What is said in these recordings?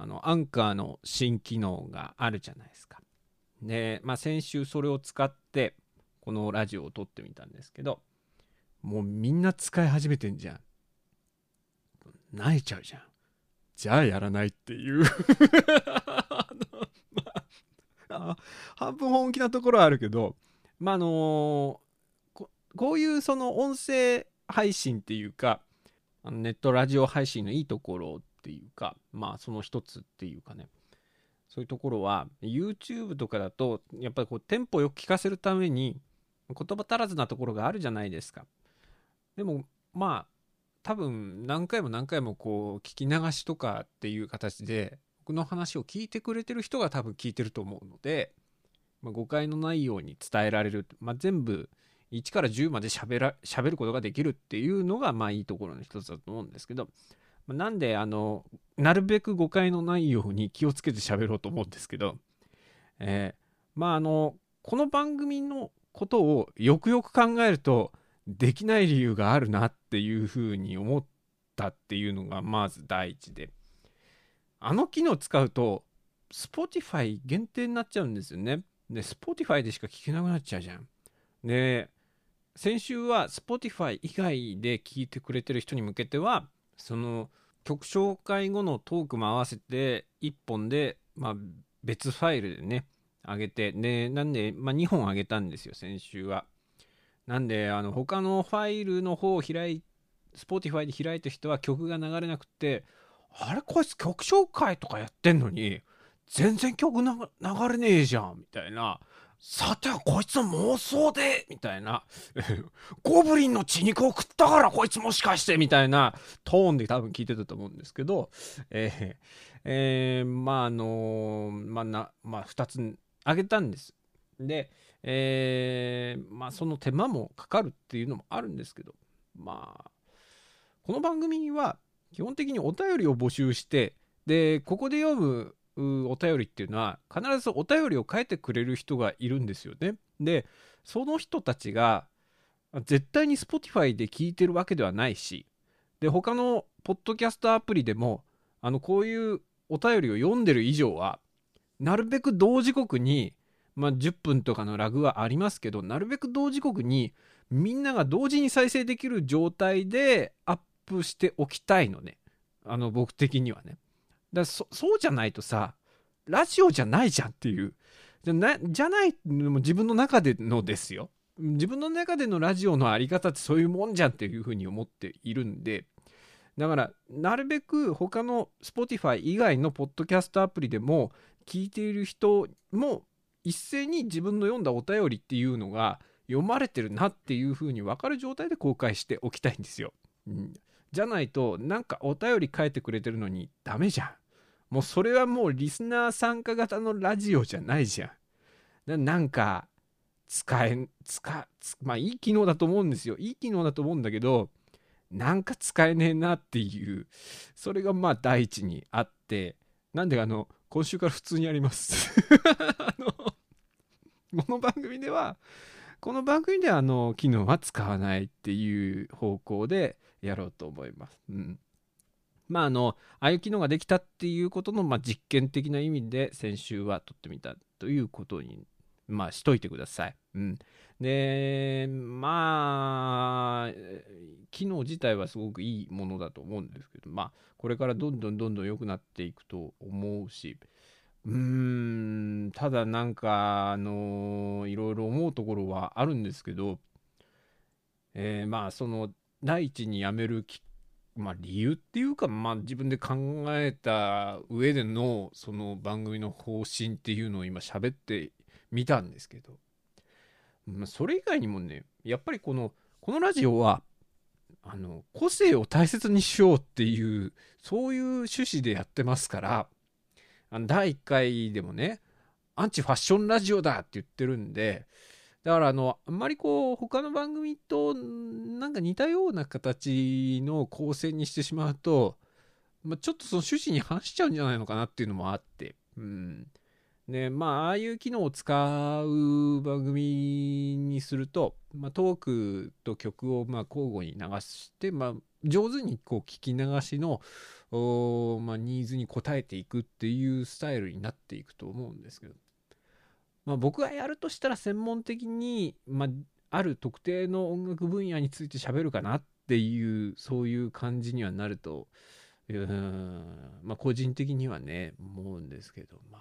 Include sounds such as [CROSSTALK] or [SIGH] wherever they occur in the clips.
あのアンカーの新機能があるじゃないですか。で、まあ、先週それを使ってこのラジオを撮ってみたんですけどもうみんな使い始めてんじゃん。泣いちゃうじゃん。じゃあやらないっていう、[LAUGHS] ま、半分本気なところはあるけど、まあ、あのここういうその音声配信っていうかネットラジオ配信のいいところっていうかまあその一つっていうかね。そういうところは YouTube とかだとやっぱりこうテンポよく聞かせるために言葉足らずなところがあるじゃないですか。でもまあ多分何回も何回もこう聞き流しとかっていう形で僕の話を聞いてくれてる人が多分聞いてると思うので、まあ、誤解のないように伝えられる、まあ、全部1から10まで喋ら喋ることができるっていうのがまあいいところの一つだと思うんですけど。なんであのなるべく誤解のないように気をつけて喋ろうと思うんですけど、えー、まああのこの番組のことをよくよく考えるとできない理由があるなっていうふうに思ったっていうのがまず第一であの機能使うと Spotify 限定になっちゃうんですよね。で Spotify でしか聞けなくなっちゃうじゃん。で先週は Spotify 以外で聞いてくれてる人に向けてはその曲紹介後のトークも合わせて1本で、まあ、別ファイルでね上げてでなんで、まあ、2本上げたんですよ先週は。なんであの他のファイルの方を開い Spotify で開いた人は曲が流れなくてあれこいつ曲紹介とかやってんのに全然曲流れねえじゃんみたいな。さてはこいつの妄想でみたいな。[LAUGHS] ゴブリンの血肉を食ったからこいつもしかしてみたいな。トーンで多分聞いてたと思うんですけど、えーえー、まああのまあなまあ2つあげたんです。で、えー、まあその手間もかかるっていうのもあるんですけど。まあこの番組は基本的にお便りを募集してでここで読むお便りっていうのは必ずお便りを書いてくれる人がいるんですよね。でその人たちが絶対に Spotify で聞いてるわけではないしで他のポッドキャストアプリでもあのこういうお便りを読んでる以上はなるべく同時刻に、まあ、10分とかのラグはありますけどなるべく同時刻にみんなが同時に再生できる状態でアップしておきたいのねあの僕的にはね。だそそうじゃないとさラジオじゃないじゃんっていうじゃなじゃないのも自分の中でのですよ自分の中でのラジオのあり方ってそういうもんじゃんっていうふうに思っているんでだからなるべく他の Spotify 以外のポッドキャストアプリでも聞いている人も一斉に自分の読んだお便りっていうのが読まれてるなっていうふうに分かる状態で公開しておきたいんですよ。うん、じゃないとなんかお便り書いてくれてるのにダメじゃん。もうそれはもうリスナー参加型のラジオじゃないじゃん。なんか、使え、使、まあいい機能だと思うんですよ。いい機能だと思うんだけど、なんか使えねえなっていう、それがまあ第一にあって、なんであの、今週から普通にやります [LAUGHS] あの、この番組では、この番組ではあの、機能は使わないっていう方向でやろうと思います。うん。まあ、あの、ああいう機能ができたっていうことの、まあ、実験的な意味で先週は撮ってみたということに、まあ、しといてください。うん。で、まあ、機能自体はすごくいいものだと思うんですけど、まあ、これからどんどんどんどん良くなっていくと思うし、うーん、ただなんか、あのいろいろ思うところはあるんですけど、えー、まあ、その、第一に辞めるきっまあ、理由っていうか、まあ、自分で考えた上でのその番組の方針っていうのを今喋ってみたんですけど、まあ、それ以外にもねやっぱりこのこのラジオはあの個性を大切にしようっていうそういう趣旨でやってますからあの第1回でもねアンチファッションラジオだって言ってるんで、だからあの、あんまりこう、他の番組となんか似たような形の構成にしてしまうと、まあ、ちょっとその趣旨に反しちゃうんじゃないのかなっていうのもあって、うん。ね、まあ、ああいう機能を使う番組にすると、まあ、トークと曲をまあ交互に流して、まあ、上手にこう聞き流しの、まあ、ニーズに応えていくっていうスタイルになっていくと思うんですけど、まあ、僕がやるとしたら専門的に、まあ、ある特定の音楽分野について喋るかなっていうそういう感じにはなるとうまあ個人的にはね思うんですけどまあ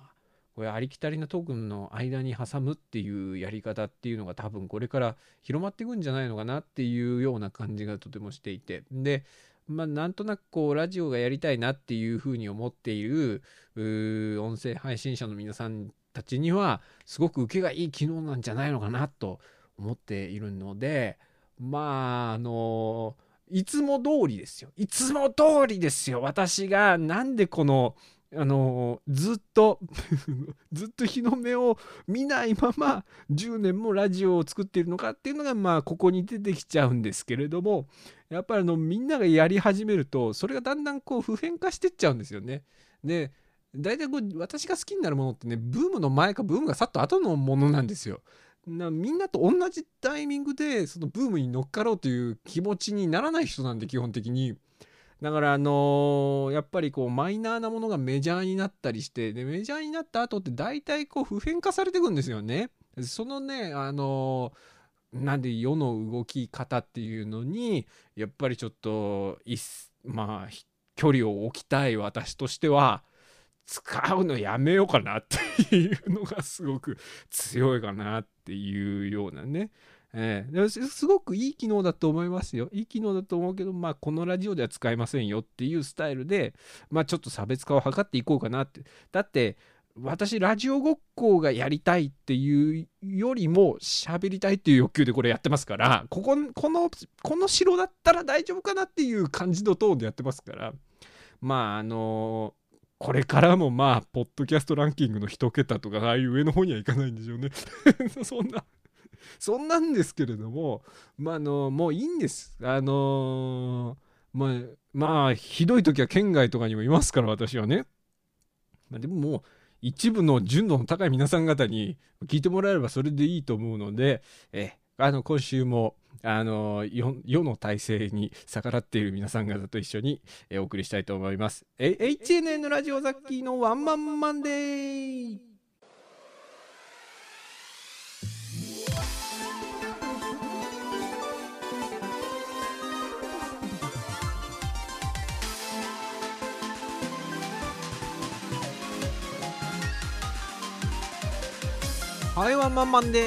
これありきたりなトークンの間に挟むっていうやり方っていうのが多分これから広まっていくんじゃないのかなっていうような感じがとてもしていて。でまあなんとなくこうラジオがやりたいなっていうふうに思っている音声配信者の皆さんたちにはすごく受けがいい機能なんじゃないのかなと思っているのでまああのいつも通りですよいつも通りですよ私がなんでこのあのずっと [LAUGHS] ずっと日の目を見ないまま10年もラジオを作っているのかっていうのがまあここに出てきちゃうんですけれどもやっぱりあのみんながやり始めるとそれがだんだんこう普遍化してっちゃうんですよね。で大体こう私が好きになるものってねブームの前かブームがさっと後のものなんですよ。なみんなと同じタイミングでそのブームに乗っかろうという気持ちにならない人なんで基本的に。だからあのー、やっぱりこうマイナーなものがメジャーになったりしてでメジャーになった後って大体こう普遍化されていくんですよね。そのねあのー、なんで世の動き方っていうのにやっぱりちょっとまあ距離を置きたい私としては使うのやめようかなっていうのがすごく強いかなっていうようなね。えー、すごくいい機能だと思いますよ。いい機能だと思うけど、まあ、このラジオでは使えませんよっていうスタイルで、まあ、ちょっと差別化を図っていこうかなって。だって、私、ラジオごっこがやりたいっていうよりも、喋りたいっていう欲求でこれやってますから、ここ、この、この城だったら大丈夫かなっていう感じのトーンでやってますから、まあ、あのーこれからもまあ、ポッドキャストランキングの1桁とか、ああいう上の方にはいかないんでしょうね。[LAUGHS] そんなそんなんですけれども、まあ、あの、もういいんです。あのー、まあ、まあ、ひどい時は県外とかにもいますから、私はね。まあ、でももう、一部の純度の高い皆さん方に聞いてもらえればそれでいいと思うので、え、あの、今週も、あの世の体制に逆らっている皆さん方と一緒に、えお送りしたいと思います。え HNN ラジオザッキーのワンマンマンデーはい、ワンマンマンデ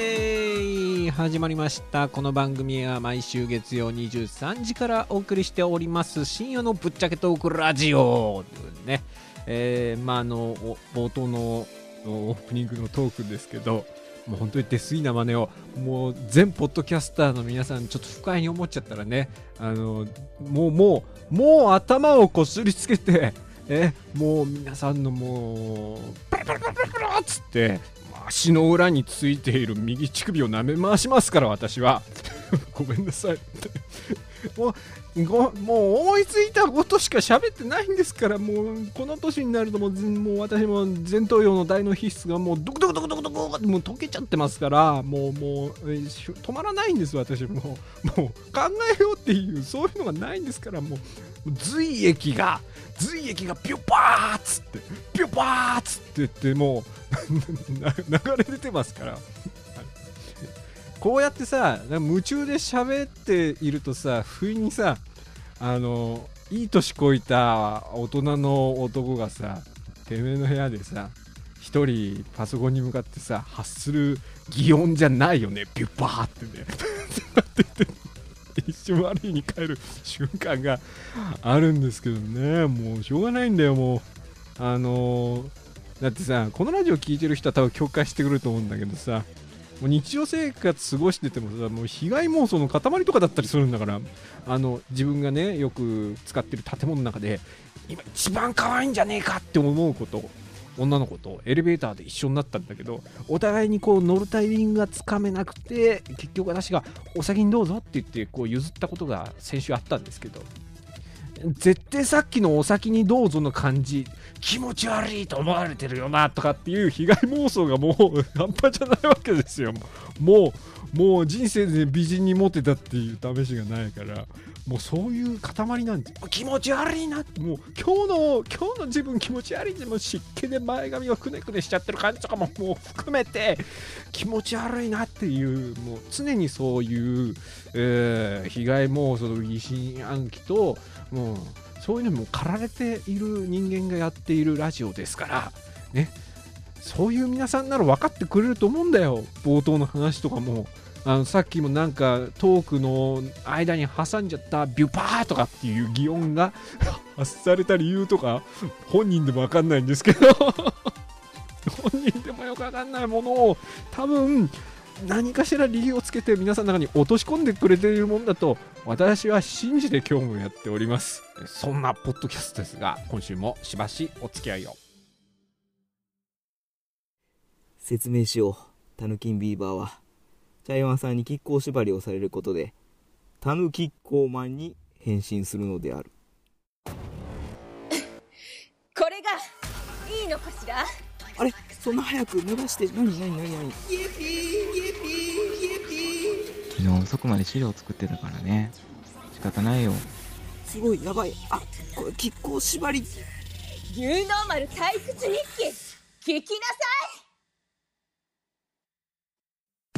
ー始まりました。この番組は毎週月曜23時からお送りしております、深夜のぶっちゃけトークラジオ。ね、えー、まあ、の、冒頭のオープニングのトークですけど、もう本当に出過ぎな真似を、もう全ポッドキャスターの皆さん、ちょっと不快に思っちゃったらね、あの、もう、もう、もう頭をこすりつけて、え、もう皆さんのもう、プルプルプルプルっつって、足の裏についている右乳首を舐め回しますから私は。[LAUGHS] ごめんなさい。[LAUGHS] もうもう思いついたことしか喋ってないんですからもうこの年になるともうもう私も前頭葉の大脳皮質がもうドクドクドクドクドクってもう溶けちゃってますからもうもう、止まらないんです私も。もう考えようっていうそういうのがないんですからもう髄液が髄液がピュッパーっつってピュッパーっつって言ってもう [LAUGHS] 流れ出てますから。こうやってさ夢中で喋っているとさ不意にさあのいい年こいた大人の男がさてめえの部屋でさ一人パソコンに向かってさ発する擬音じゃないよねピュッパーってね。一瞬悪いに帰る瞬間があるんですけどね。もうしょうがないんだよもう。あのー、だってさこのラジオ聴いてる人は多分共感してくると思うんだけどさもう日常生活過ごしててもさもう被害妄想の塊とかだったりするんだからあの自分がねよく使ってる建物の中で今一番可愛いんじゃねえかって思うこと女の子とエレベーターで一緒になったんだけどお互いにこう乗るタイミングがつかめなくて結局私が「お先にどうぞ」って言ってこう譲ったことが先週あったんですけど絶対さっきのお先にどうぞの感じ気持ち悪いと思われてるよなとかっていう被害妄想がもう [LAUGHS] 半端じゃないわけですよ。もうもう人生で美人にモテたっていう試しがないからもうそういう塊なんです気持ち悪いな。もう今日の今日の自分気持ち悪いでも湿気で前髪をくねくねしちゃってる感じとかももう含めて気持ち悪いなっていうもう常にそういう、えー、被害妄想疑心暗鬼ともうそういうのも駆られている人間がやっているラジオですからね。そういう皆さんなら分かってくれると思うんだよ。冒頭の話とかも。あのさっきもなんかトークの間に挟んじゃったビュパーとかっていう擬音が [LAUGHS] 発された理由とか本人でも分かんないんですけど。[LAUGHS] 本人でもよく分かんないものを多分何かしら理由をつけて皆さんの中に落とし込んでくれているもんだと私は信じて今日もやっております。そんなポッドキャストですが今週もしばしお付き合いを。説明しよう。タヌキンビーバーは。茶山さんに亀甲縛りをされることで、タヌキッコーマンに変身するのである。[LAUGHS] これがいいのかしら？あれ？そんな早く濡らして？何？何？何？何？昨日遅くまで資料作ってたからね。仕方ないよ。すごいやばい。あこれ亀甲縛り。牛能丸退屈日記。聞きなさい。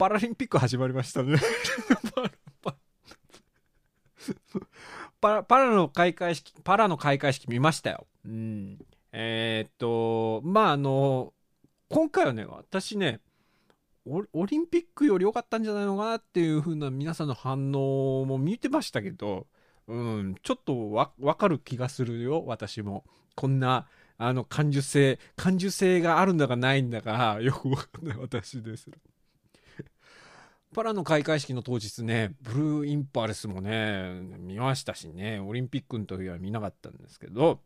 パラリンピック始まりましたね。[LAUGHS] パラパパラの開会式、パラの開会式見ましたよ。うん。えーっと、まあ、あの、今回はね、私ね、オオリンピックより良かったんじゃないのかなっていう風な皆さんの反応も見てましたけど、うん、ちょっとわ分かる気がするよ、私も。こんな、あの、感受性、感受性があるんだかないんだか、よくわかんない私ですら。パラの開会式の当日ね、ブルーインパルスもね、見ましたしね、オリンピックの時は見なかったんですけど、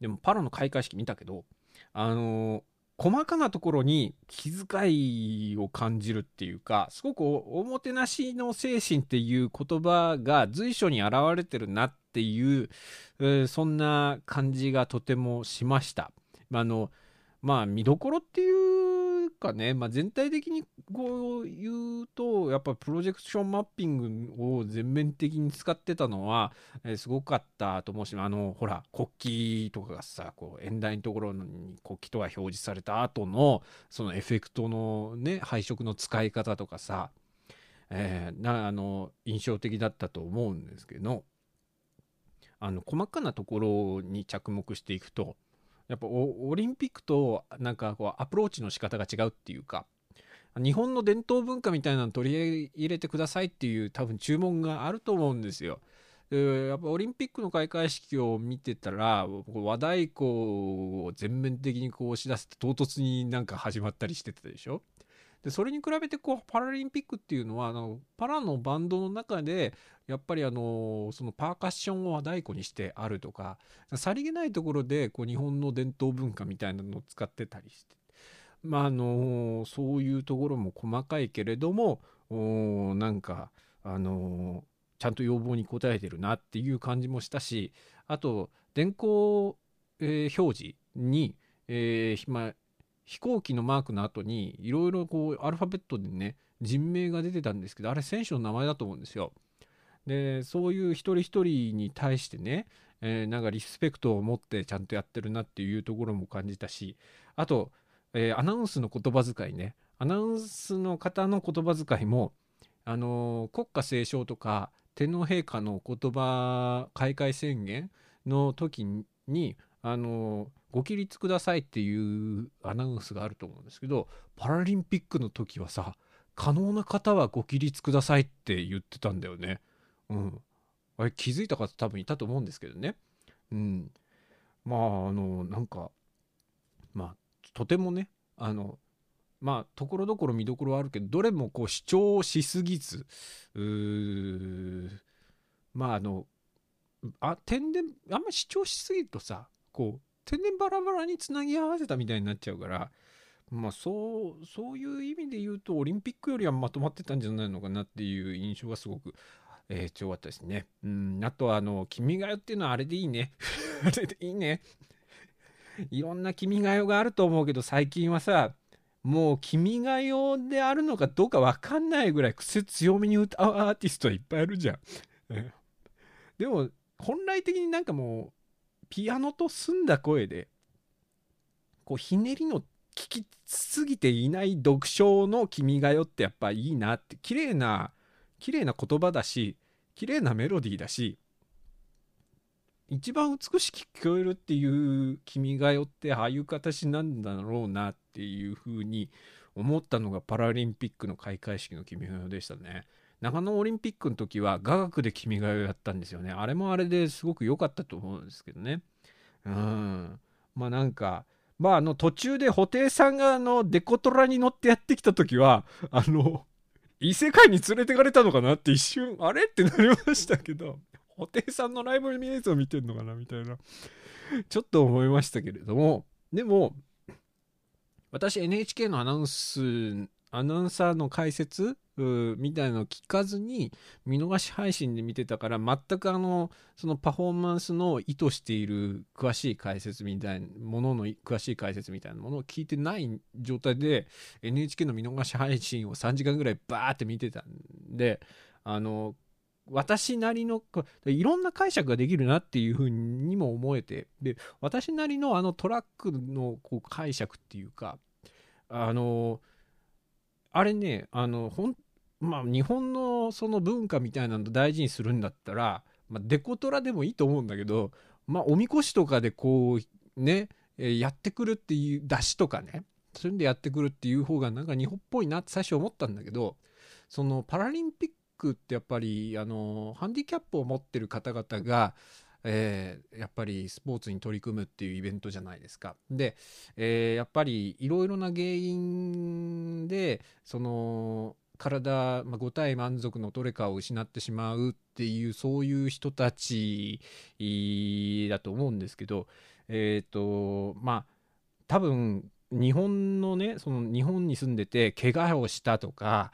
でもパラの開会式見たけど、あの細かなところに気遣いを感じるっていうか、すごくおもてなしの精神っていう言葉が随所に現れてるなっていう、えーそんな感じがとてもしました。まあの、まあ見どころっていうかね、まあ、全体的にこう言うと、やっぱプロジェクションマッピングを全面的に使ってたのは、えーすごかったと思うし、あの、ほら、国旗とかがさ、こう、演台のところに国旗とか表示された後の、そのエフェクトのね、配色の使い方とかさ、えーな、あの、印象的だったと思うんですけど、あの、細かなところに着目していくと、やっぱオリンピックとなんかこうアプローチの仕方が違うっていうか、日本の伝統文化みたいなの取り入れてくださいっていう多分注文があると思うんですよ。でやっぱオリンピックの開会式を見てたら和太鼓を全面的にこう押し出して唐突になんか始まったりしてたでしょ？でそれに比べてこうパラリンピックっていうのはあのパラのバンドの中でやっぱりあのそのパーカッションを和太鼓にしてあるとかさりげないところでこう日本の伝統文化みたいなのを使ってたりしてまああのそういうところも細かいけれどもおなんかあのちゃんと要望に応えてるなっていう感じもしたしあと電光、えー表示に、えーま飛行機のマークの後にいろいろこうアルファベットでね人名が出てたんですけどあれ選手の名前だと思うんですよ。でそういう一人一人に対してね、えーなんかリスペクトを持ってちゃんとやってるなっていうところも感じたしあと、えーアナウンスの言葉遣いねアナウンスの方の言葉遣いも、あのー国歌斉唱とか天皇陛下の言葉開会宣言の時にあのご起立くださいっていうアナウンスがあると思うんですけどパラリンピックの時はさ可能な方はご起立くださいって言ってたんだよね。うん。あれ気づいた方多分いたと思うんですけどね。うん。まああのなんかまあとてもねあのまあところどころ見どころはあるけどどれもこう主張しすぎずうーまああのあ天然あんまり主張しすぎるとさこう天然バラバラにつなぎ合わせたみたいになっちゃうからまあそうそういう意味で言うとオリンピックよりはまとまってたんじゃないのかなっていう印象がすごく、えー強かったですね。うんあとあの「君が代」っていうのはあれでいいね。[LAUGHS] あれでいいね。いろんな「君が代」があると思うけど最近はさもう「君が代」であるのかどうか分かんないぐらい癖強めに歌うアーティストはいっぱいいるじゃん。でも本来的になんかもうピアノと澄んだ声でこうひねりの聞きすぎていない読書の「君が代」ってやっぱいいなって綺麗な綺麗な言葉だし綺麗なメロディーだし一番美しく聞こえるっていう「君が代」ってああいう形なんだろうなっていうふうに思ったのがパラリンピックの開会式の「君が代」でしたね。長野オリンピックの時は雅楽で「君が代」やったんですよね。あれもあれですごく良かったと思うんですけどね。うん。まあなんか、まああの途中で布袋さんがあのデコトラに乗ってやってきた時は、あの、異世界に連れてかれたのかなって一瞬、あれってなりましたけど、布袋さんのライブ映像見てんのかなみたいな、ちょっと思いましたけれども、でも、私 NHK のアナウンス、アナウンサーの解説？みたいのを聞かずに見逃し配信で見てたから全くあのそのパフォーマンスの意図している詳しい解説みたいなものの詳しい解説みたいなものを聞いてない状態で NHK の見逃し配信を3時間ぐらいバーって見てたんであの私なりのいろんな解釈ができるなっていうふうにも思えてで私なりのあのトラックのこう解釈っていうかあのあれねあのほんまあ日本のその文化みたいなの大事にするんだったら、まあ、デコトラでもいいと思うんだけどまあおみこしとかでこうねやってくるっていう出汁とかねそういうんでやってくるっていう方がなんか日本っぽいなって最初思ったんだけどそのパラリンピックってやっぱりあのハンディキャップを持ってる方々が、えーやっぱりスポーツに取り組むっていうイベントじゃないですか。で、えーやっぱりいろいろな原因でその体、まあ、五体満足のどれかを失ってしまうっていうそういう人たちだと思うんですけどえっ、とまあ多分日本のねその日本に住んでて怪我をしたとか、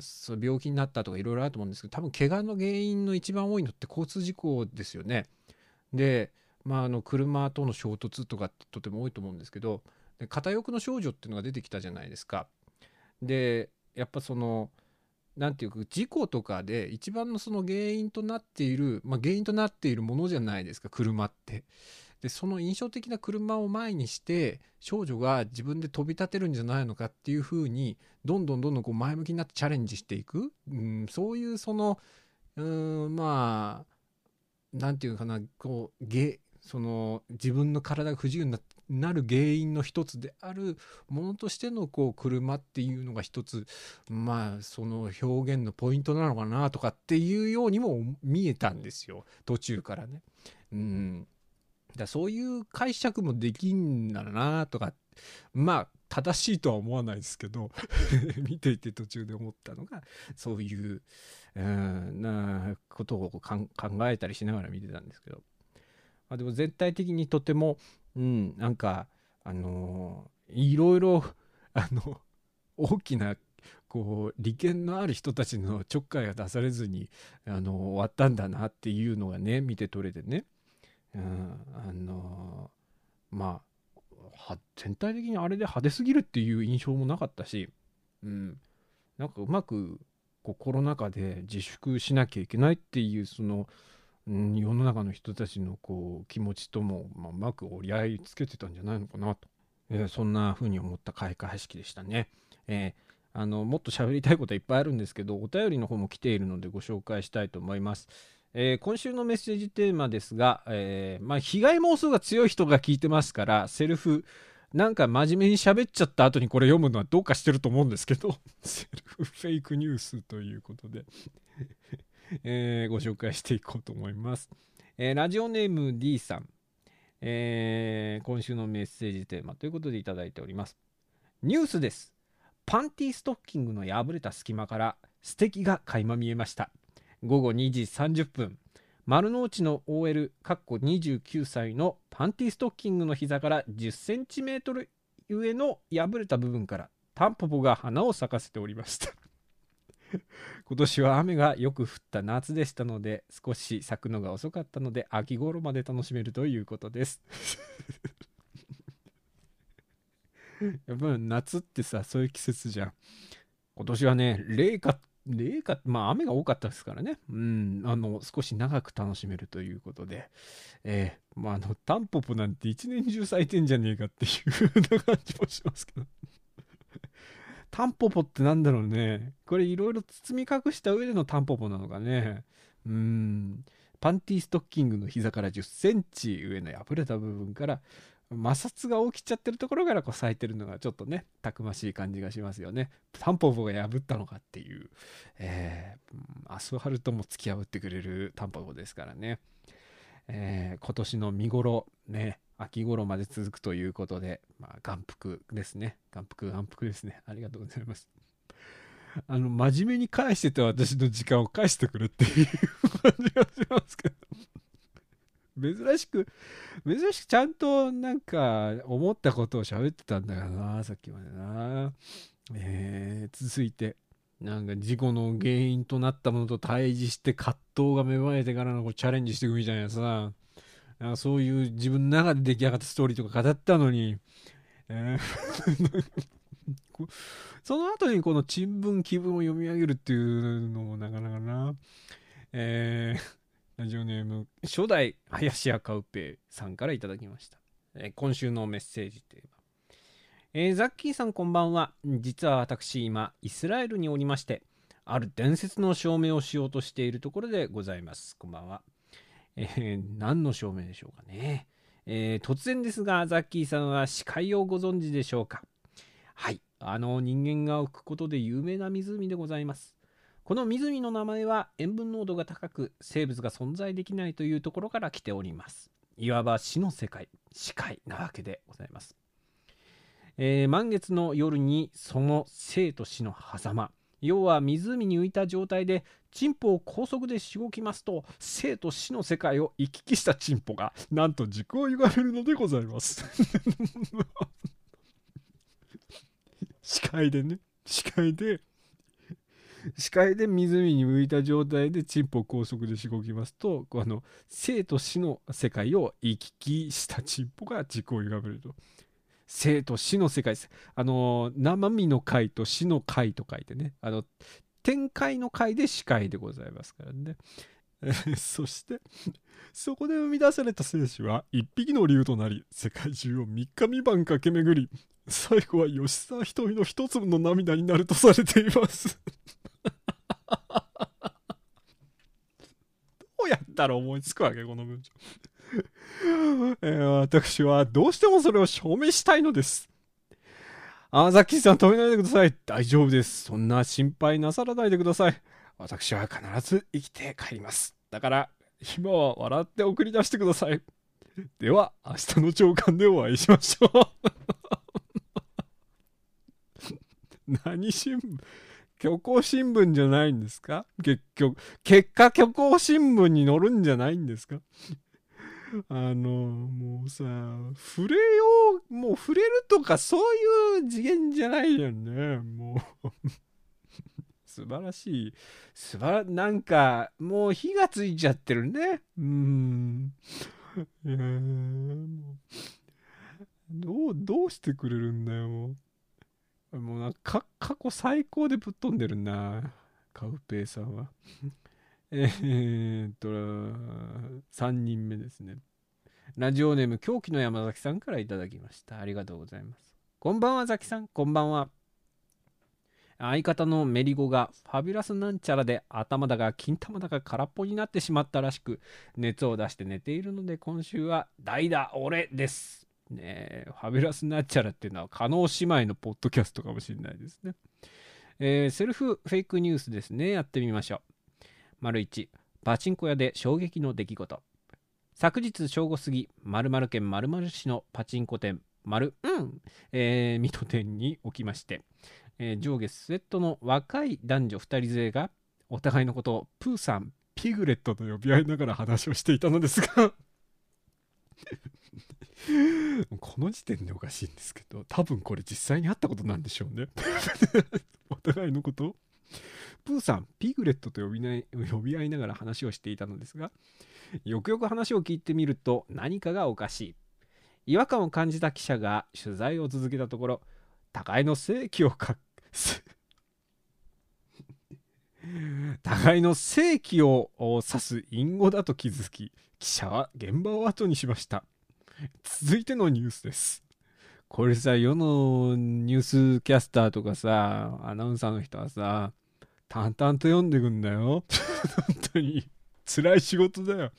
そ病気になったとかいろいろあると思うんですけど多分怪我の原因の一番多いのって交通事故ですよね。で、まあ、あの車との衝突とかってとても多いと思うんですけどで片翼の少女っていうのが出てきたじゃないですか。でやっぱそのなんていうか事故とかで一番のその原因となっている、まあ、原因となっているものじゃないですか車って。でその印象的な車を前にして少女が自分で飛び立てるんじゃないのかっていうふうにどんどんどんどんこう前向きになってチャレンジしていく、うん、そういうそのうんまあなんていうのかなこうげその自分の体が不自由にななる原因の一つであるものとしてのこう車っていうのが一つまあその表現のポイントなのかなとかっていうようにも見えたんですよ。途中からね。うん。だそういう解釈もできんだなとかまあ正しいとは思わないですけど [LAUGHS] 見ていて途中で思ったのがそういう、うん、なことを考えたりしながら見てたんですけど、まあ、でも全体的にとても、うん、なんかあのーいろいろ [LAUGHS] あの大きなこう利権のある人たちのちょっかいが出されずにあの終わったんだなっていうのがね見て取れてね、うん、あのまあ全体的にあれで派手すぎるっていう印象もなかったし、うん、なんかうまくこうコロナ禍で自粛しなきゃいけないっていうその、うん、世の中の人たちのこう気持ちとも、まあ、うまく折り合いつけてたんじゃないのかなと、えーそんな風に思った開会式でしたね。えーあのもっと喋りたいことはいっぱいあるんですけどお便りの方も来ているのでご紹介したいと思います。えー今週のメッセージテーマですが、えーまあ、被害妄想が強い人が聞いてますから、セルフ、なんか真面目に喋っちゃった後にこれ読むのはどうかしてると思うんですけど、[LAUGHS] セルフフェイクニュースということで、[LAUGHS] えーご紹介していこうと思います。えーラジオネーム D さん、えー今週のメッセージテーマということでいただいております。ニュースです。パンティストッキングの破れた隙間から素敵が垣間見えました。午後2時30分、丸の内の OL、かっこ29歳のパンティストッキングの膝から10センチメートル上の破れた部分からタンポポが花を咲かせておりました。[LAUGHS] 今年は雨がよく降った夏でしたので少し咲くのが遅かったので秋頃まで楽しめるということです。[LAUGHS] やっぱ夏ってさそういう季節じゃん。今年はね冷夏冷夏まあ雨が多かったですからねうんあの少し長く楽しめるということでえーまああのタンポポなんて一年中咲いてんじゃねえかっていう風な感じもしますけど [LAUGHS] タンポポってなんだろうね。これいろいろ包み隠した上でのタンポポなのかね。うん。パンティストッキングの膝から10センチ上の破れた部分から摩擦が起きちゃってるところからこう咲いてるのがちょっとね、たくましい感じがしますよね。タンポポが破ったのかっていう、えーアスファルトも突き破ってくれるタンポポですからね。えー今年の見頃ね、秋頃まで続くということで、まあ、眼福ですね。眼福、眼福ですね。ありがとうございます。あの、真面目に返してた私の時間を返してくれっていう [LAUGHS] 感じがしますけど。珍しく、珍しくちゃんとなんか思ったことを喋ってたんだからな、さっきまでな。えー続いて、なんか事故の原因となったものと対峙して葛藤が芽生えてからのこうチャレンジしていくみたいなさ、なそういう自分の中で出来上がったストーリーとか語ったのに、えー。[LAUGHS] その後にこの珍聞気分を読み上げるっていうのもなかなかな、えー。ラジオネーム初代林家カウペさんからいただきました、えー今週のメッセージテーマえーザッキーさんこんばんは。実は私今イスラエルにおりましてある伝説の証明をしようとしているところでございます。こんばんは。えー何の証明でしょうかね、えー突然ですがザッキーさんは死海をご存知でしょうか。はい。あの人間が浮くことで有名な湖でございます。この湖の名前は塩分濃度が高く生物が存在できないというところから来ております。いわば死の世界死海なわけでございます。えー満月の夜にその生と死の狭間。要は湖に浮いた状態でチンポを高速でしごきますと生と死の世界を行き来したチンポがなんと軸を歪めるのでございます。[LAUGHS] 視界でね。視界で視界で湖に浮いた状態でチンポを高速でしごきますとあの生と死の世界を行き来したチンポが軸を歪めると生と死の世界です。あの、生身の会と死の会と書いてね、あの、天界の会で死界でございますからね。[LAUGHS] そして、そこで生み出された生死は一匹の竜となり、世界中を三日三晩駆け巡り、最後は吉沢瞳の一粒の涙になるとされています。どうやったら思いつくわけこの文章。えー私はどうしてもそれを証明したいのです。あ、ザッキーさん止めないでください。大丈夫です。そんな心配なさらないでください。私は必ず生きて帰ります。だから、今は笑って送り出してください。では、明日の朝刊でお会いしましょう。[LAUGHS] 何新聞？虚構新聞じゃないんですか？結局、結果虚構新聞に載るんじゃないんですか？[LAUGHS] あの、もうさ、触れよう、もう触れるとかそういう次元じゃないよね、もう。[LAUGHS] 素晴らしい。素晴ら、なんか、もう火がついちゃってるね。うーん。いやーもうどう、どうしてくれるんだよ、もう。過去最高でぶっ飛んでるな、カウペイさんは。[LAUGHS] えっと、3人目ですね。ラジオネーム狂気の山崎さんからいただきました。ありがとうございます。こんばんは、ザキさん。こんばんは。相方のメリゴがファビュラスなんちゃらで頭だが金玉だが空っぽになってしまったらしく熱を出して寝ているので今週は代打俺です。ねえファビュラスなんちゃらっていうのは加納姉妹のポッドキャストかもしれないですね。えーセルフフェイクニュースですね。やってみましょう。丸1、パチンコ屋で衝撃の出来事。昨日正午過ぎ、〇〇県〇〇市のパチンコ店、丸うん、えー水戸店に起きまして、えー上下スウェットの若い男女2人連れがお互いのことをプーさん、ピグレットと呼び合いながら話をしていたのですがこの時点でおかしいんですけど多分これ実際にあったことなんでしょうね。[LAUGHS] お互いのこと？プーさん、ピグレットと呼びない呼び合いながら話をしていたのですがよくよく話を聞いてみると何かがおかしい。違和感を感じた記者が取材を続けたところ互いの正規をか互い [LAUGHS] の正規を指す隠語だと気づき記者は現場を後にしました。続いてのニュースです。これさ世のニュースキャスターとかさアナウンサーの人はさ淡々と読んでくんだよ。[LAUGHS] 本当に。辛い仕事だよ。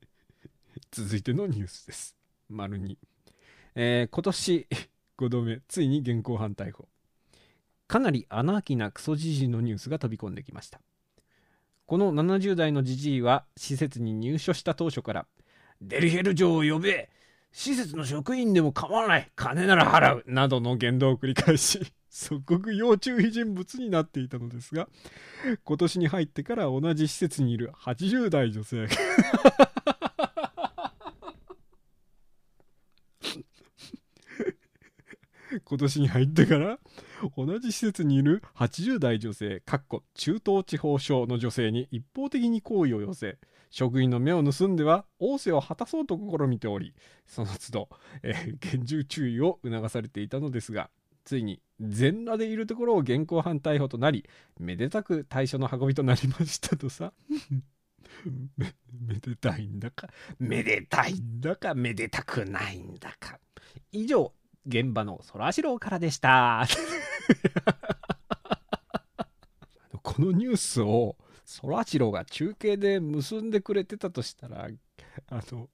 [LAUGHS] 続いてのニュースです。丸に、えー今年5度目ついに現行犯逮捕。かなりアナーキーなクソじじのニュースが飛び込んできました。この70代のじじいは施設に入所した当初からデリヘル嬢を呼べ。施設の職員でも構わない。金なら払う。などの言動を繰り返し [LAUGHS] 即刻要注意人物になっていたのですが今年に入ってから同じ施設にいる80代女性 [LAUGHS] 今年に入ってから同じ施設にいる80代女性かっこ中東地方省の女性に一方的に好意を寄せ職員の目を盗んでは仰せを果たそうと試みておりその都度、えー厳重注意を促されていたのですがついに全裸でいるところを現行犯逮捕となりめでたく対処の運びとなりましたとさ。[LAUGHS] めめでたいんだかめでたいんだかめでたくないんだか。以上現場のそらジローからでした。[LAUGHS] このニュースをそらジローが中継で結んでくれてたとしたらあの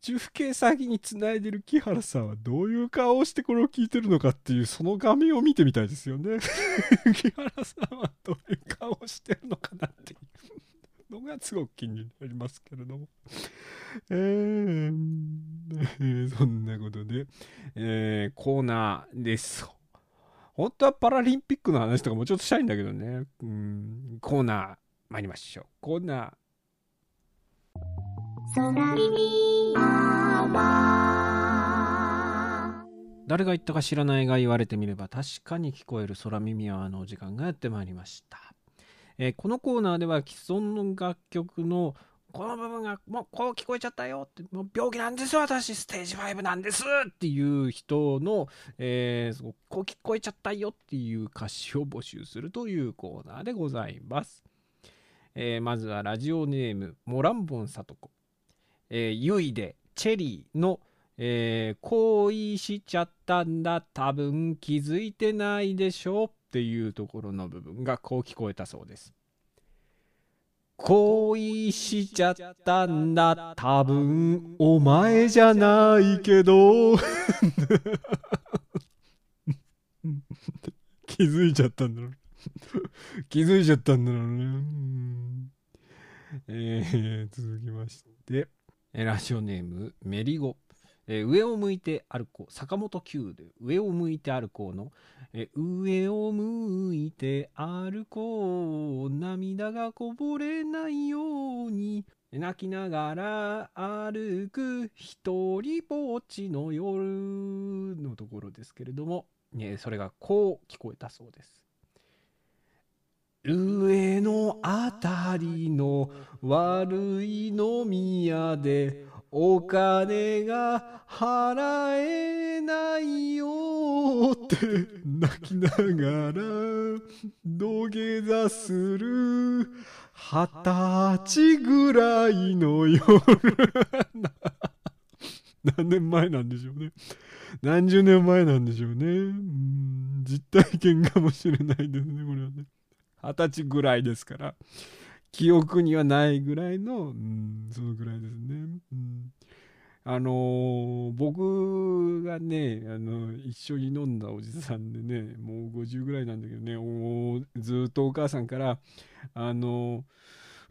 中継先につないでる木原さんはどういう顔をしてこれを聞いてるのかっていうその画面を見てみたいですよね。[LAUGHS] [LAUGHS] 木原さんはどういう顔をしてるのかなっていうのがすごく気になりますけれども。えーえー [LAUGHS] そんなことで、えーコーナーです。本当はパラリンピックの話とかもうちょっとしたいんだけどね。うん。コーナー参りましょう。コーナー。誰が言ったか知らないが言われてみれば確かに聞こえる空耳アワーのお時間がやってまいりました、えーこのコーナーでは既存の楽曲のこの部分がもうこう聞こえちゃったよってもう病気なんです私ステージ5なんですっていう人の、えーこう聞こえちゃったよっていう歌詞を募集するというコーナーでございます、えーまずはラジオネームモランボンさとこ、えーゆいでチェリーのえー恋しちゃったんだ。多分気づいてないでしょっていうところの部分がこう聞こえたそうです恋しちゃったんだ多分お前じゃないけど [LAUGHS] 気づいちゃったんだろう。気づいちゃったんだろうね。うん。えー続きまして。えラジオネームメリゴ。えー上を向いて歩こう。坂本九で上を向いて歩こうの、えー上を向いて歩こう。涙がこぼれないように。泣きながら歩く一人ぼっちの夜のところですけれども、えーそれがこう聞こえたそうです。上のあたりの悪い飲み屋でお金が払えないよって泣きながら土下座する。二十歳ぐらいの夜。[LAUGHS] 何年前なんでしょうね。何十年前なんでしょうね。うん。実体験かもしれないですねこれはね。二十歳ぐらいですから。記憶にはないぐらいの、うん、そのぐらいですね、うん、あのー僕がねあの一緒に飲んだおじさんでねもう50ぐらいなんだけどねもうずっとお母さんからあの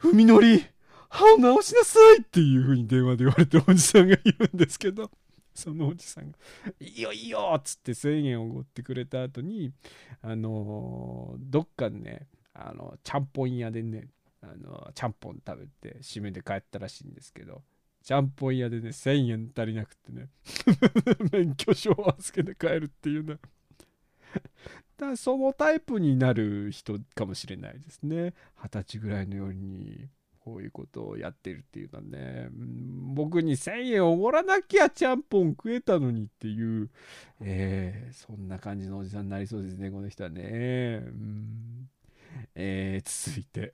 ー踏み乗り歯を直しなさいっていう風に電話で言われておじさんがいるんですけどそのおじさんが「いいよいいよ」っつって1000円をおごってくれた後にあのーどっかねあのちゃんぽん屋でねあのちゃんぽん食べて締めで帰ったらしいんですけどちゃんぽん屋でね1000円足りなくてね [LAUGHS] 免許証を預けて帰るっていうなだそのタイプになる人かもしれないですね。二十歳ぐらいのようにこういうことをやってるっていうのはね、僕に1000円おごらなきゃちゃんぽん食えたのにっていう、えーそんな感じのおじさんになりそうですね、この人はね。うん。えー続いて、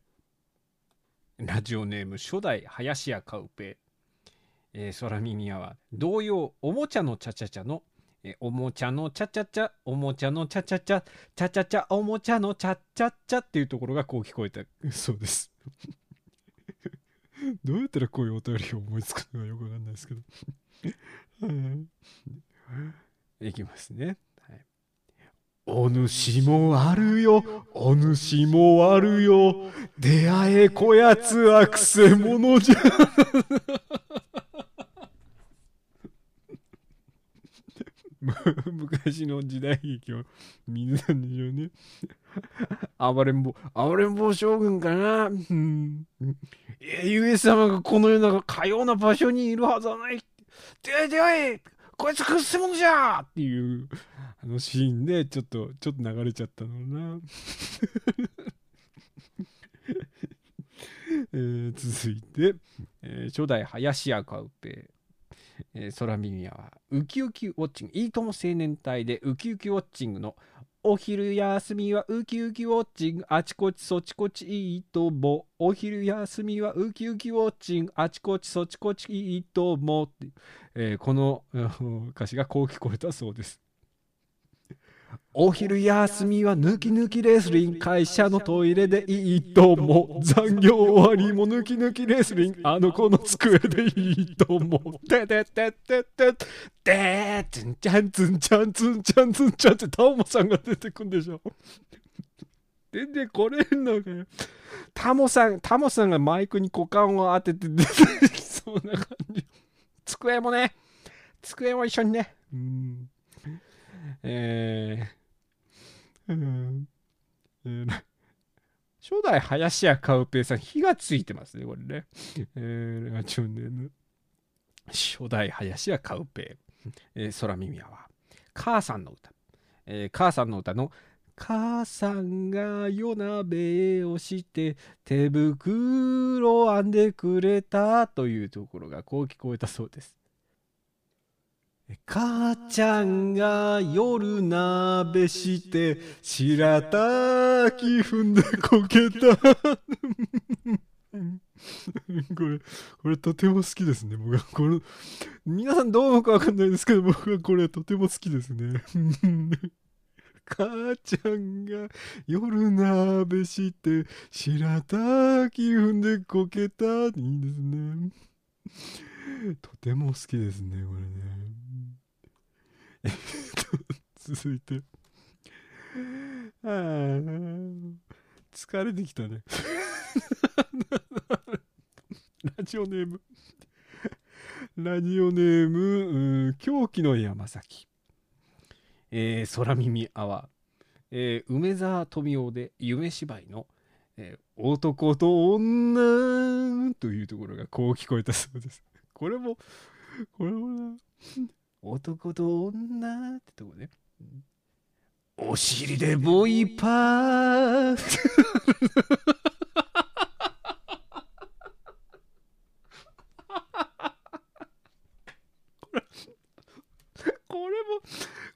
ラジオネーム初代林家カウペ、えー、空耳アワー同様おもちゃのチャチャチャのえおもちゃのチャチャチャおもちゃのチャチャチャチャチャチャおもちゃのチャチャチャっていうところがこう聞こえたそうです。[LAUGHS] どうやったらこういうお便りを思いつくのかよくわかんないですけど。[LAUGHS] はい。[LAUGHS] いきますね、お主もあるよお主もあるよ出会えこやつはくせ者じゃ [LAUGHS] 昔の時代劇を見てたんでしょうね。暴れん坊、暴れん坊将軍かな。うん。えゆえ様がこのようなかような場所にいるはずはない。出会え出会えこいつくせ者じゃっていう、あのシーンでちょっと、ちょっと流れちゃったのな。[LAUGHS] えー続いて、えー初代林家カウペ、えー、空耳はウキウキウォッチング。いいとも青年隊でウキウキウォッチングのお昼休みはウキウキウォッチング。あちこちそちこちいいとも。お昼休みはウキウキウォッチング。あちこちそちこちいいとも。って、えーこの歌詞がこう聞こえたそうです。お昼休みは抜き抜きレスリング会社のトイレでいいと思う残業終わりも抜き抜きレスリング。あの子の机でいいと思う。ててててててつんちゃんつんちゃんつんちゃんつんちゃんってタオモさんが出てくんでしょ出てこれんのかよタモさんタモさんがマイクに股間を当てて出てきそうな感じ机もね机も一緒にねうんえーうんえー初代林家カウペイさん火がついてますねこれね、えー、ラジオネーム初代林家カウペイ、えー、空耳は母さんの歌、えー母さんの歌の母さんが夜鍋をして手袋を編んでくれたというところがこう聞こえたそうです。母ちゃんが夜鍋して白滝踏んでこけた。[LAUGHS] これこれとても好きですね。僕はこの皆さんどう思うかわかんないですけど僕はこれとても好きですね。[LAUGHS] 母ちゃんが夜鍋して白滝踏んでこけた。いいですね。とても好きですねこれね。[LAUGHS] 続いて。あ疲れてきたね。[LAUGHS] ラジオネーム。ラジオネーム狂気の山崎。えー、空耳アワー、えー梅沢富美男で夢芝居の、男と女というところがこう聞こえたそうです。これも、これもな、男と女ってとこね。うんお尻でボイパーこれも、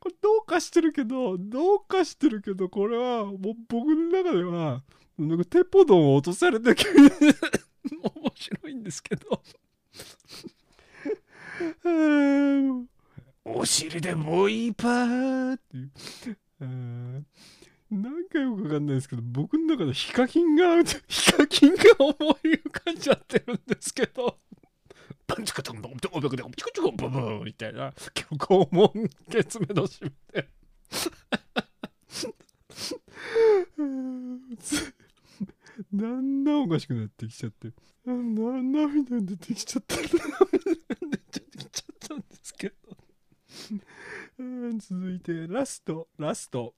これどうかしてるけど、どうかしてるけど、これはもう僕の中では、なんかテポドンを落とされた気分で面白いんですけど。お尻でボイパーっていう。うんなんかよくわかんないですけど、僕の中でヒカキンが、[LAUGHS] ヒカキンが思い浮かんじゃってるんですけど、パンチカタンボンドンボンドンチクチクボンボンみたいな、肛門月目の締めで。だんだんおかしくなってきちゃって、な涙出てきちゃった。涙出てきちゃったんですけど。続いて、ラスト、ラスト。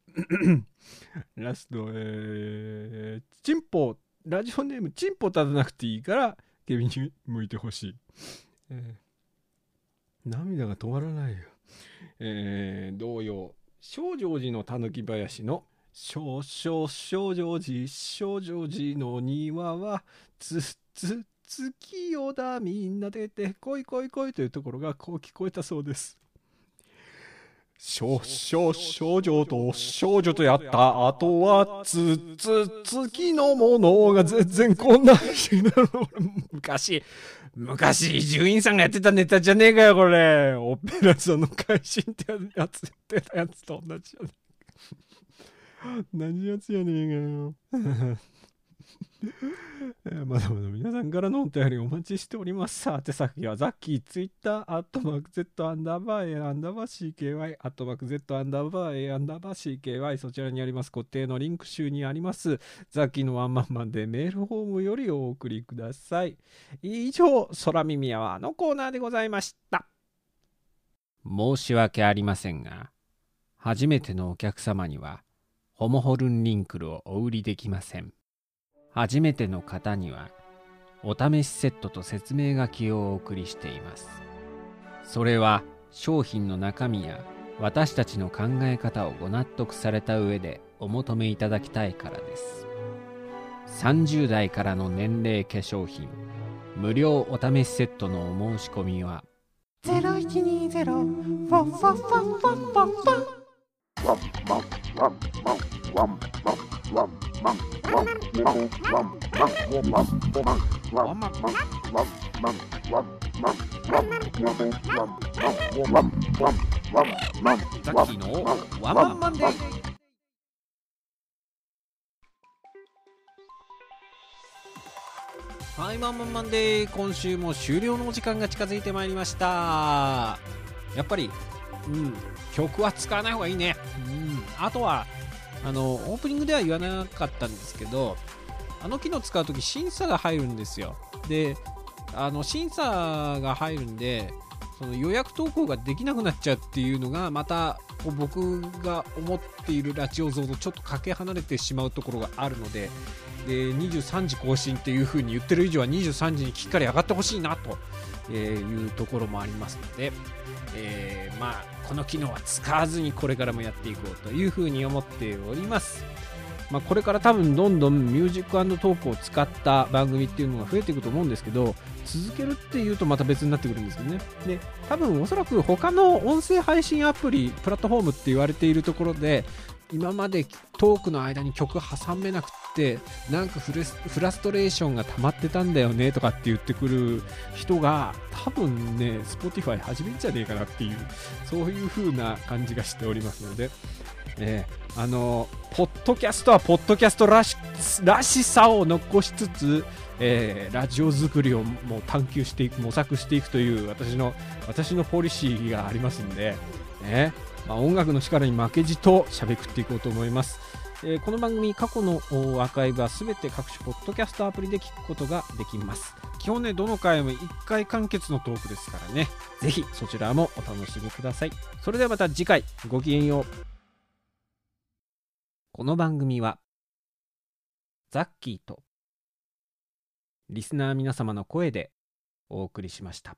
[CLEARS THROAT] ラスト、えー、チンポ、ラジオネーム、チンポ立たなくていいから、ケビンに向いてほしい。えー涙が止まらないよ。えー、同様、少女寺のたぬき林の、少々少女寺、少女寺の庭は、つ、つ、月夜だ、みんな出て、来い来い来いというところがこう聞こえたそうです。少々少女と少女とやった後は、つ、つ、月のものが全然こんな昔、昔、伊集院さんがやってたネタじゃねえかよ、これ。オペラ座の怪人ってやつ、やってたやつと同じじゃねえか。同じやつやねえかよ。えーまだまだ皆さんからのお便りお待ちしております。さあ、手先はザッキー、ツイッター、アットマーク Z アンダーバー A アンダーバー CKY、アットマーク Z アンダーバー A アンダーバー CKY、そちらにあります固定のリンク集にあります、ザッキーのワンマンマンでメールフォームよりお送りください。以上、空耳アワーのコーナーでございました。申し訳ありませんが、初めてのお客様には、ホモホルンリンクルをお売りできません。初めての方にはお試しセットと説明書きをお送りしています。それは商品の中身や私たちの考え方をご納得された上でお求めいただきたいからです。30代からの年齢化粧品無料お試しセットのお申し込みは0120はい、マンマンマンデー今週も終了のお時間が近づいてまいりましたやっぱり、うん、曲は使わない方がいいね、うん、あとはあのオープニングでは言わなかったんですけどあの機能使うとき審査が入るんですよ。であの審査が入るんでその予約投稿ができなくなっちゃうっていうのがまた僕が思っているラジオ像とちょっとかけ離れてしまうところがあるのでで23時更新っていう風に言ってる以上は23時にきっかり上がってほしいなというところもありますので、えーまあこの機能は使わずにこれからもやっていこうというふうに思っております。まあ、これから多分どんどんミュージックトークを使った番組っていうのが増えていくと思うんですけど続けるっていうとまた別になってくるんですよねで多分おそらく他の音声配信アプリプラットフォームって言われているところで今までトークの間に曲挟めなくってなんかフラストレーションが溜まってたんだよねとかって言ってくる人が多分ね Spotify 始めんじゃねえかなっていうそういう風な感じがしておりますので、えーあのポッドキャストはポッドキャストらしらしさを残しつつ、えーラジオ作りをもう探求していく模索していくという私の私のポリシーがありますんで、ねまあ、音楽の力に負けじとしゃべくっていこうと思います。えーこの番組過去のアーカイブはすべて各種ポッドキャストアプリで聞くことができます。基本ねどの回も1回完結のトークですからね。ぜひそちらもお楽しみください。それではまた次回ごきげんよう。この番組はザッキーとリスナー皆様の声でお送りしました。